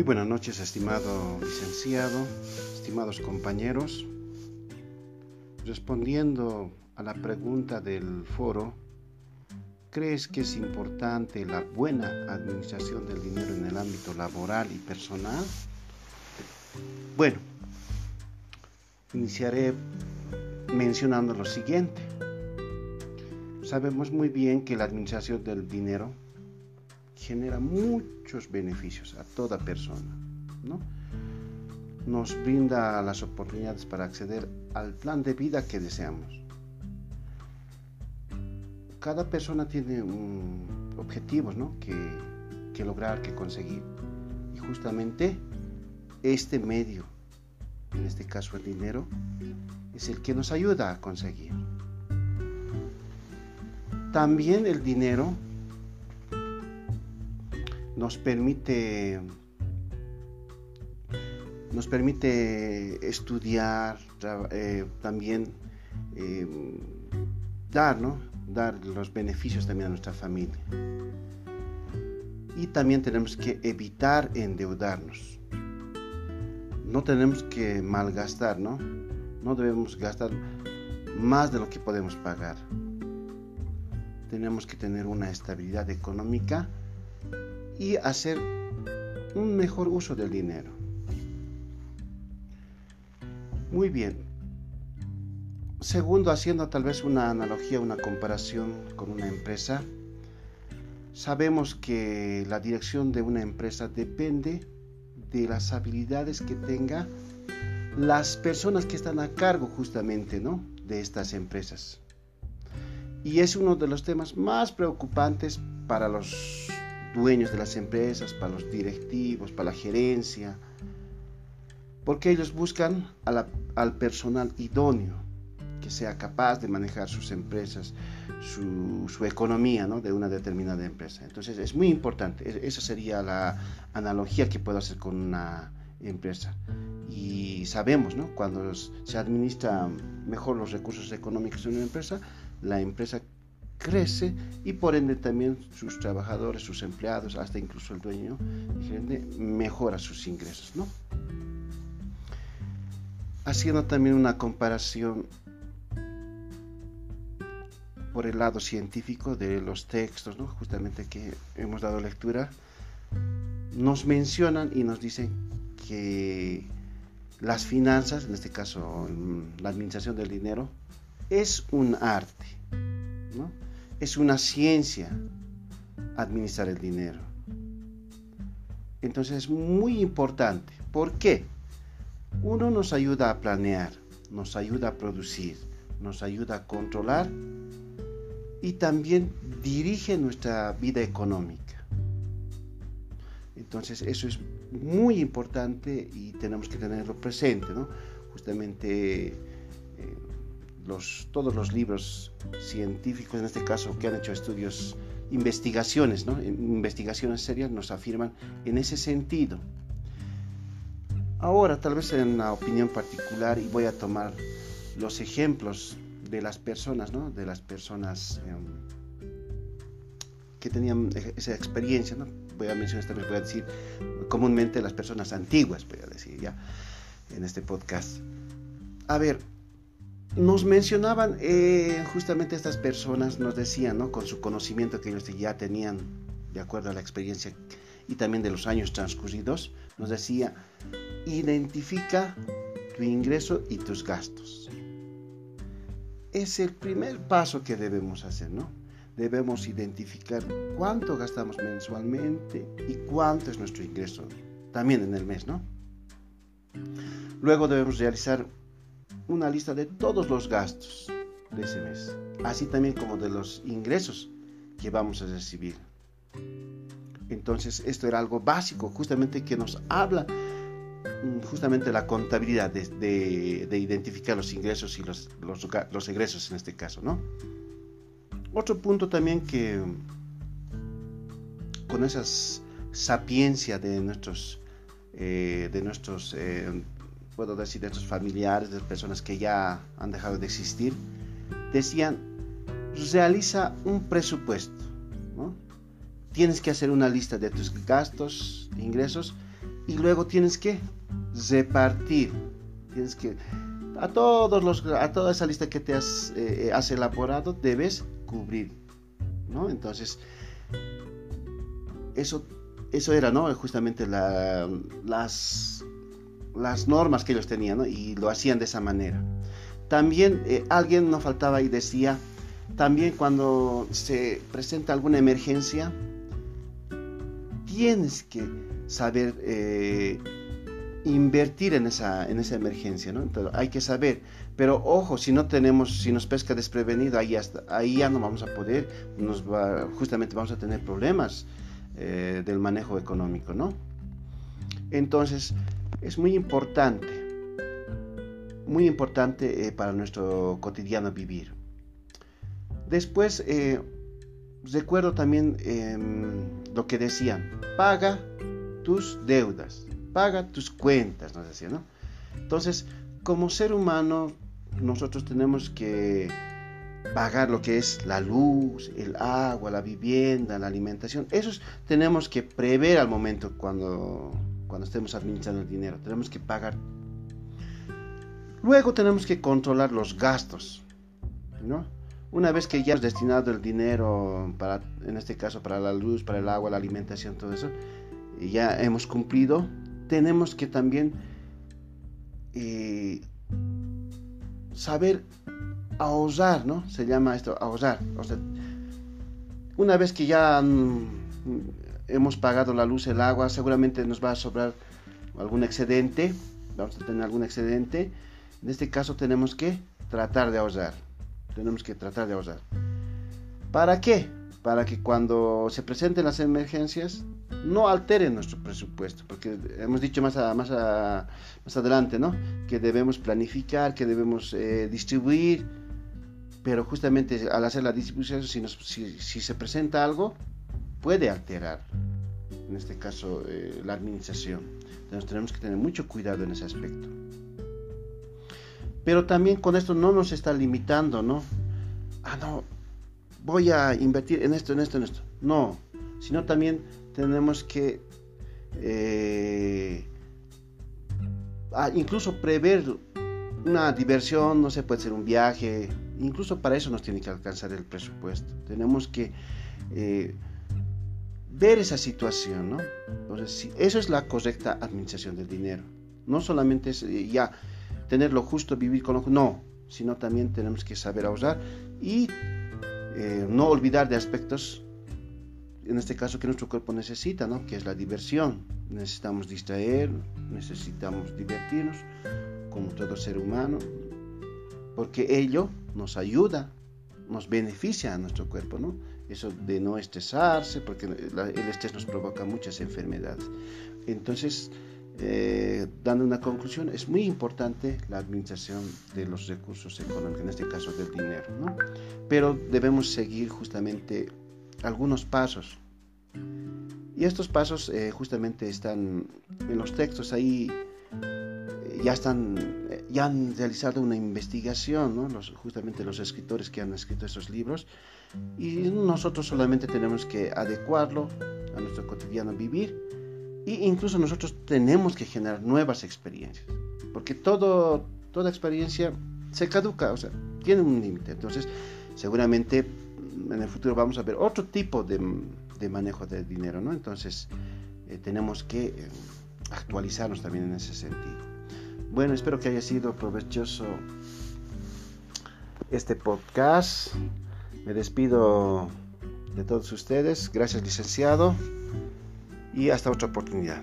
Muy buenas noches, estimado licenciado, estimados compañeros. Respondiendo a la pregunta del foro, ¿crees que es importante la buena administración del dinero en el ámbito laboral y personal? Bueno, iniciaré mencionando lo siguiente. Sabemos muy bien que la administración del dinero genera muchos beneficios a toda persona. ¿no? Nos brinda las oportunidades para acceder al plan de vida que deseamos. Cada persona tiene objetivos ¿no? que lograr, que conseguir. Y justamente este medio, en este caso el dinero, es el que nos ayuda a conseguir. También el dinero nos permite nos permite estudiar eh, también eh, dar dar los beneficios también a nuestra familia. Y también tenemos que evitar endeudarnos. No tenemos que malgastar no no debemos gastar más de lo que podemos pagar. Tenemos que tener una estabilidad económica y hacer un mejor uso del dinero. Muy bien. Segundo, haciendo tal vez una analogía, una comparación con una empresa, sabemos que la dirección de una empresa depende de las habilidades que tenga las personas que están a cargo justamente ¿no? de estas empresas. Y es uno de los temas más preocupantes para los dueños de las empresas, para los directivos, para la gerencia, porque ellos buscan al personal idóneo que sea capaz de manejar sus empresas, su, economía ¿no? de una determinada empresa. Entonces es muy importante, e, esa sería la analogía que puedo hacer con una empresa. Y sabemos, ¿no? cuando se administran mejor los recursos económicos de una empresa, la empresa crece y por ende también sus trabajadores, sus empleados, hasta incluso el dueño mejora sus ingresos. ¿no? Haciendo también una comparación por el lado científico de los textos, ¿no? justamente que hemos dado lectura, nos mencionan y nos dicen que las finanzas, en este caso la administración del dinero, es un arte. ¿no? Es una ciencia administrar el dinero. Entonces es muy importante. ¿Por qué? Uno nos ayuda a planear, nos ayuda a producir, nos ayuda a controlar y también dirige nuestra vida económica. Entonces eso es muy importante y tenemos que tenerlo presente, ¿no? Justamente todos los libros científicos, en este caso, que han hecho estudios, investigaciones, ¿no? investigaciones serias, nos afirman en ese sentido. Ahora, tal vez en la opinión particular, y voy a tomar los ejemplos de las personas, ¿no? de las personas em, que tenían e-, esa experiencia, ¿no? voy a mencionar vez, voy a decir comúnmente las personas antiguas, voy a decir ya en este podcast. A ver, nos mencionaban eh, justamente estas personas, nos decían, ¿no? con su conocimiento que ellos ya tenían, de acuerdo a la experiencia y también de los años transcurridos, nos decía, identifica tu ingreso y tus gastos. Es el primer paso que debemos hacer, ¿no? Debemos identificar cuánto gastamos mensualmente y cuánto es nuestro ingreso, también en el mes, ¿no? Luego debemos realizar una lista de todos los gastos de ese mes, así también como de los ingresos que vamos a recibir. Entonces, esto era algo básico, justamente que nos habla mm, justamente la contabilidad de, identificar los ingresos y los, los, egresos en este caso, ¿no? Otro punto también que con esa sapiencia de nuestros, eh, de nuestros eh, puedo decir de estos familiares, de personas que ya han dejado de existir, decían, realiza un presupuesto. Tienes que hacer una lista de tus gastos, ingresos, y luego tienes que repartir. Tienes que a todos los a toda esa lista que te has, eh, has elaborado debes cubrir, ¿no? Entonces eso eso era, ¿no? Justamente las las normas que ellos tenían. Y lo hacían de esa manera. También eh, alguien no faltaba y decía, también cuando se presenta alguna emergencia, tienes que saber eh, invertir en esa, en esa emergencia. Entonces, hay que saber, pero ojo, si no tenemos, si nos pesca desprevenido, ahí, ahí ya no vamos a poder, justamente vamos a tener problemas eh, del manejo económico, ¿no? Entonces, es muy importante, muy importante eh, para nuestro cotidiano vivir. Después, recuerdo también em, lo que decían, paga tus deudas, paga tus cuentas, nos decía, ¿no? Entonces, como ser humano, nosotros tenemos que pagar lo que es la luz, el agua, la vivienda, la alimentación. Eso tenemos que prever al momento cuando, cuando estemos administrando el dinero. Tenemos que pagar. Luego tenemos que controlar los gastos, ¿no? Una vez que ya has destinado el dinero para, en este caso, para la luz, para el agua, la alimentación, todo eso, y ya hemos cumplido, tenemos que también eh, saber ahorrar, ¿no? Se llama esto, ahorrar. O sea, una vez que ya mm, hemos pagado la luz, el agua, seguramente nos va a sobrar algún excedente, vamos a tener algún excedente. En este caso tenemos que tratar de ahorrar tenemos que tratar de ahorrar. ¿Para qué? Para que cuando se presenten las emergencias no alteren nuestro presupuesto, porque hemos dicho más, más, más adelante, ¿no? Que debemos planificar, que debemos eh, distribuir, pero justamente al hacer la distribución, si, si, se presenta algo, puede alterar, en este caso, eh, la administración. Entonces tenemos que tener mucho cuidado en ese aspecto. Pero también con esto no nos está limitando, ¿no? Ah, no, voy a invertir en esto, en esto, en esto. No, sino también tenemos que eh, ah, incluso prever una diversión, no sé, puede ser un viaje, incluso para eso nos tiene que alcanzar el presupuesto. Tenemos que eh, ver esa situación, ¿no? Entonces, eso es la correcta administración del dinero. No solamente es eh, ya tener lo justo, vivir con lo no, sino también tenemos que saber ahorrar y eh, no olvidar de aspectos, en este caso, que nuestro cuerpo necesita, ¿no? que es la diversión. Necesitamos distraer, necesitamos divertirnos, como todo ser humano, porque ello nos ayuda, nos beneficia a nuestro cuerpo, ¿no? Eso de no estresarse, porque el estrés nos provoca muchas enfermedades. Entonces, eh, dando una conclusión, es muy importante la administración de los recursos económicos, en este caso del dinero, ¿no? pero debemos seguir justamente algunos pasos. Y estos pasos eh, justamente están en los textos, ahí eh, ya están, ya han realizado una investigación, justamente los escritores que han escrito estos libros, y nosotros solamente tenemos que adecuarlo a nuestro cotidiano vivir y incluso nosotros tenemos que generar nuevas experiencias, porque toda experiencia se caduca, o sea, tiene un límite. Entonces, seguramente en el futuro vamos a ver otro tipo de, manejo de dinero, ¿no? Entonces, eh, tenemos que eh, actualizarnos también en ese sentido. Bueno, espero que haya sido provechoso este podcast. Me despido de todos ustedes. Gracias, licenciado y hasta otra oportunidad.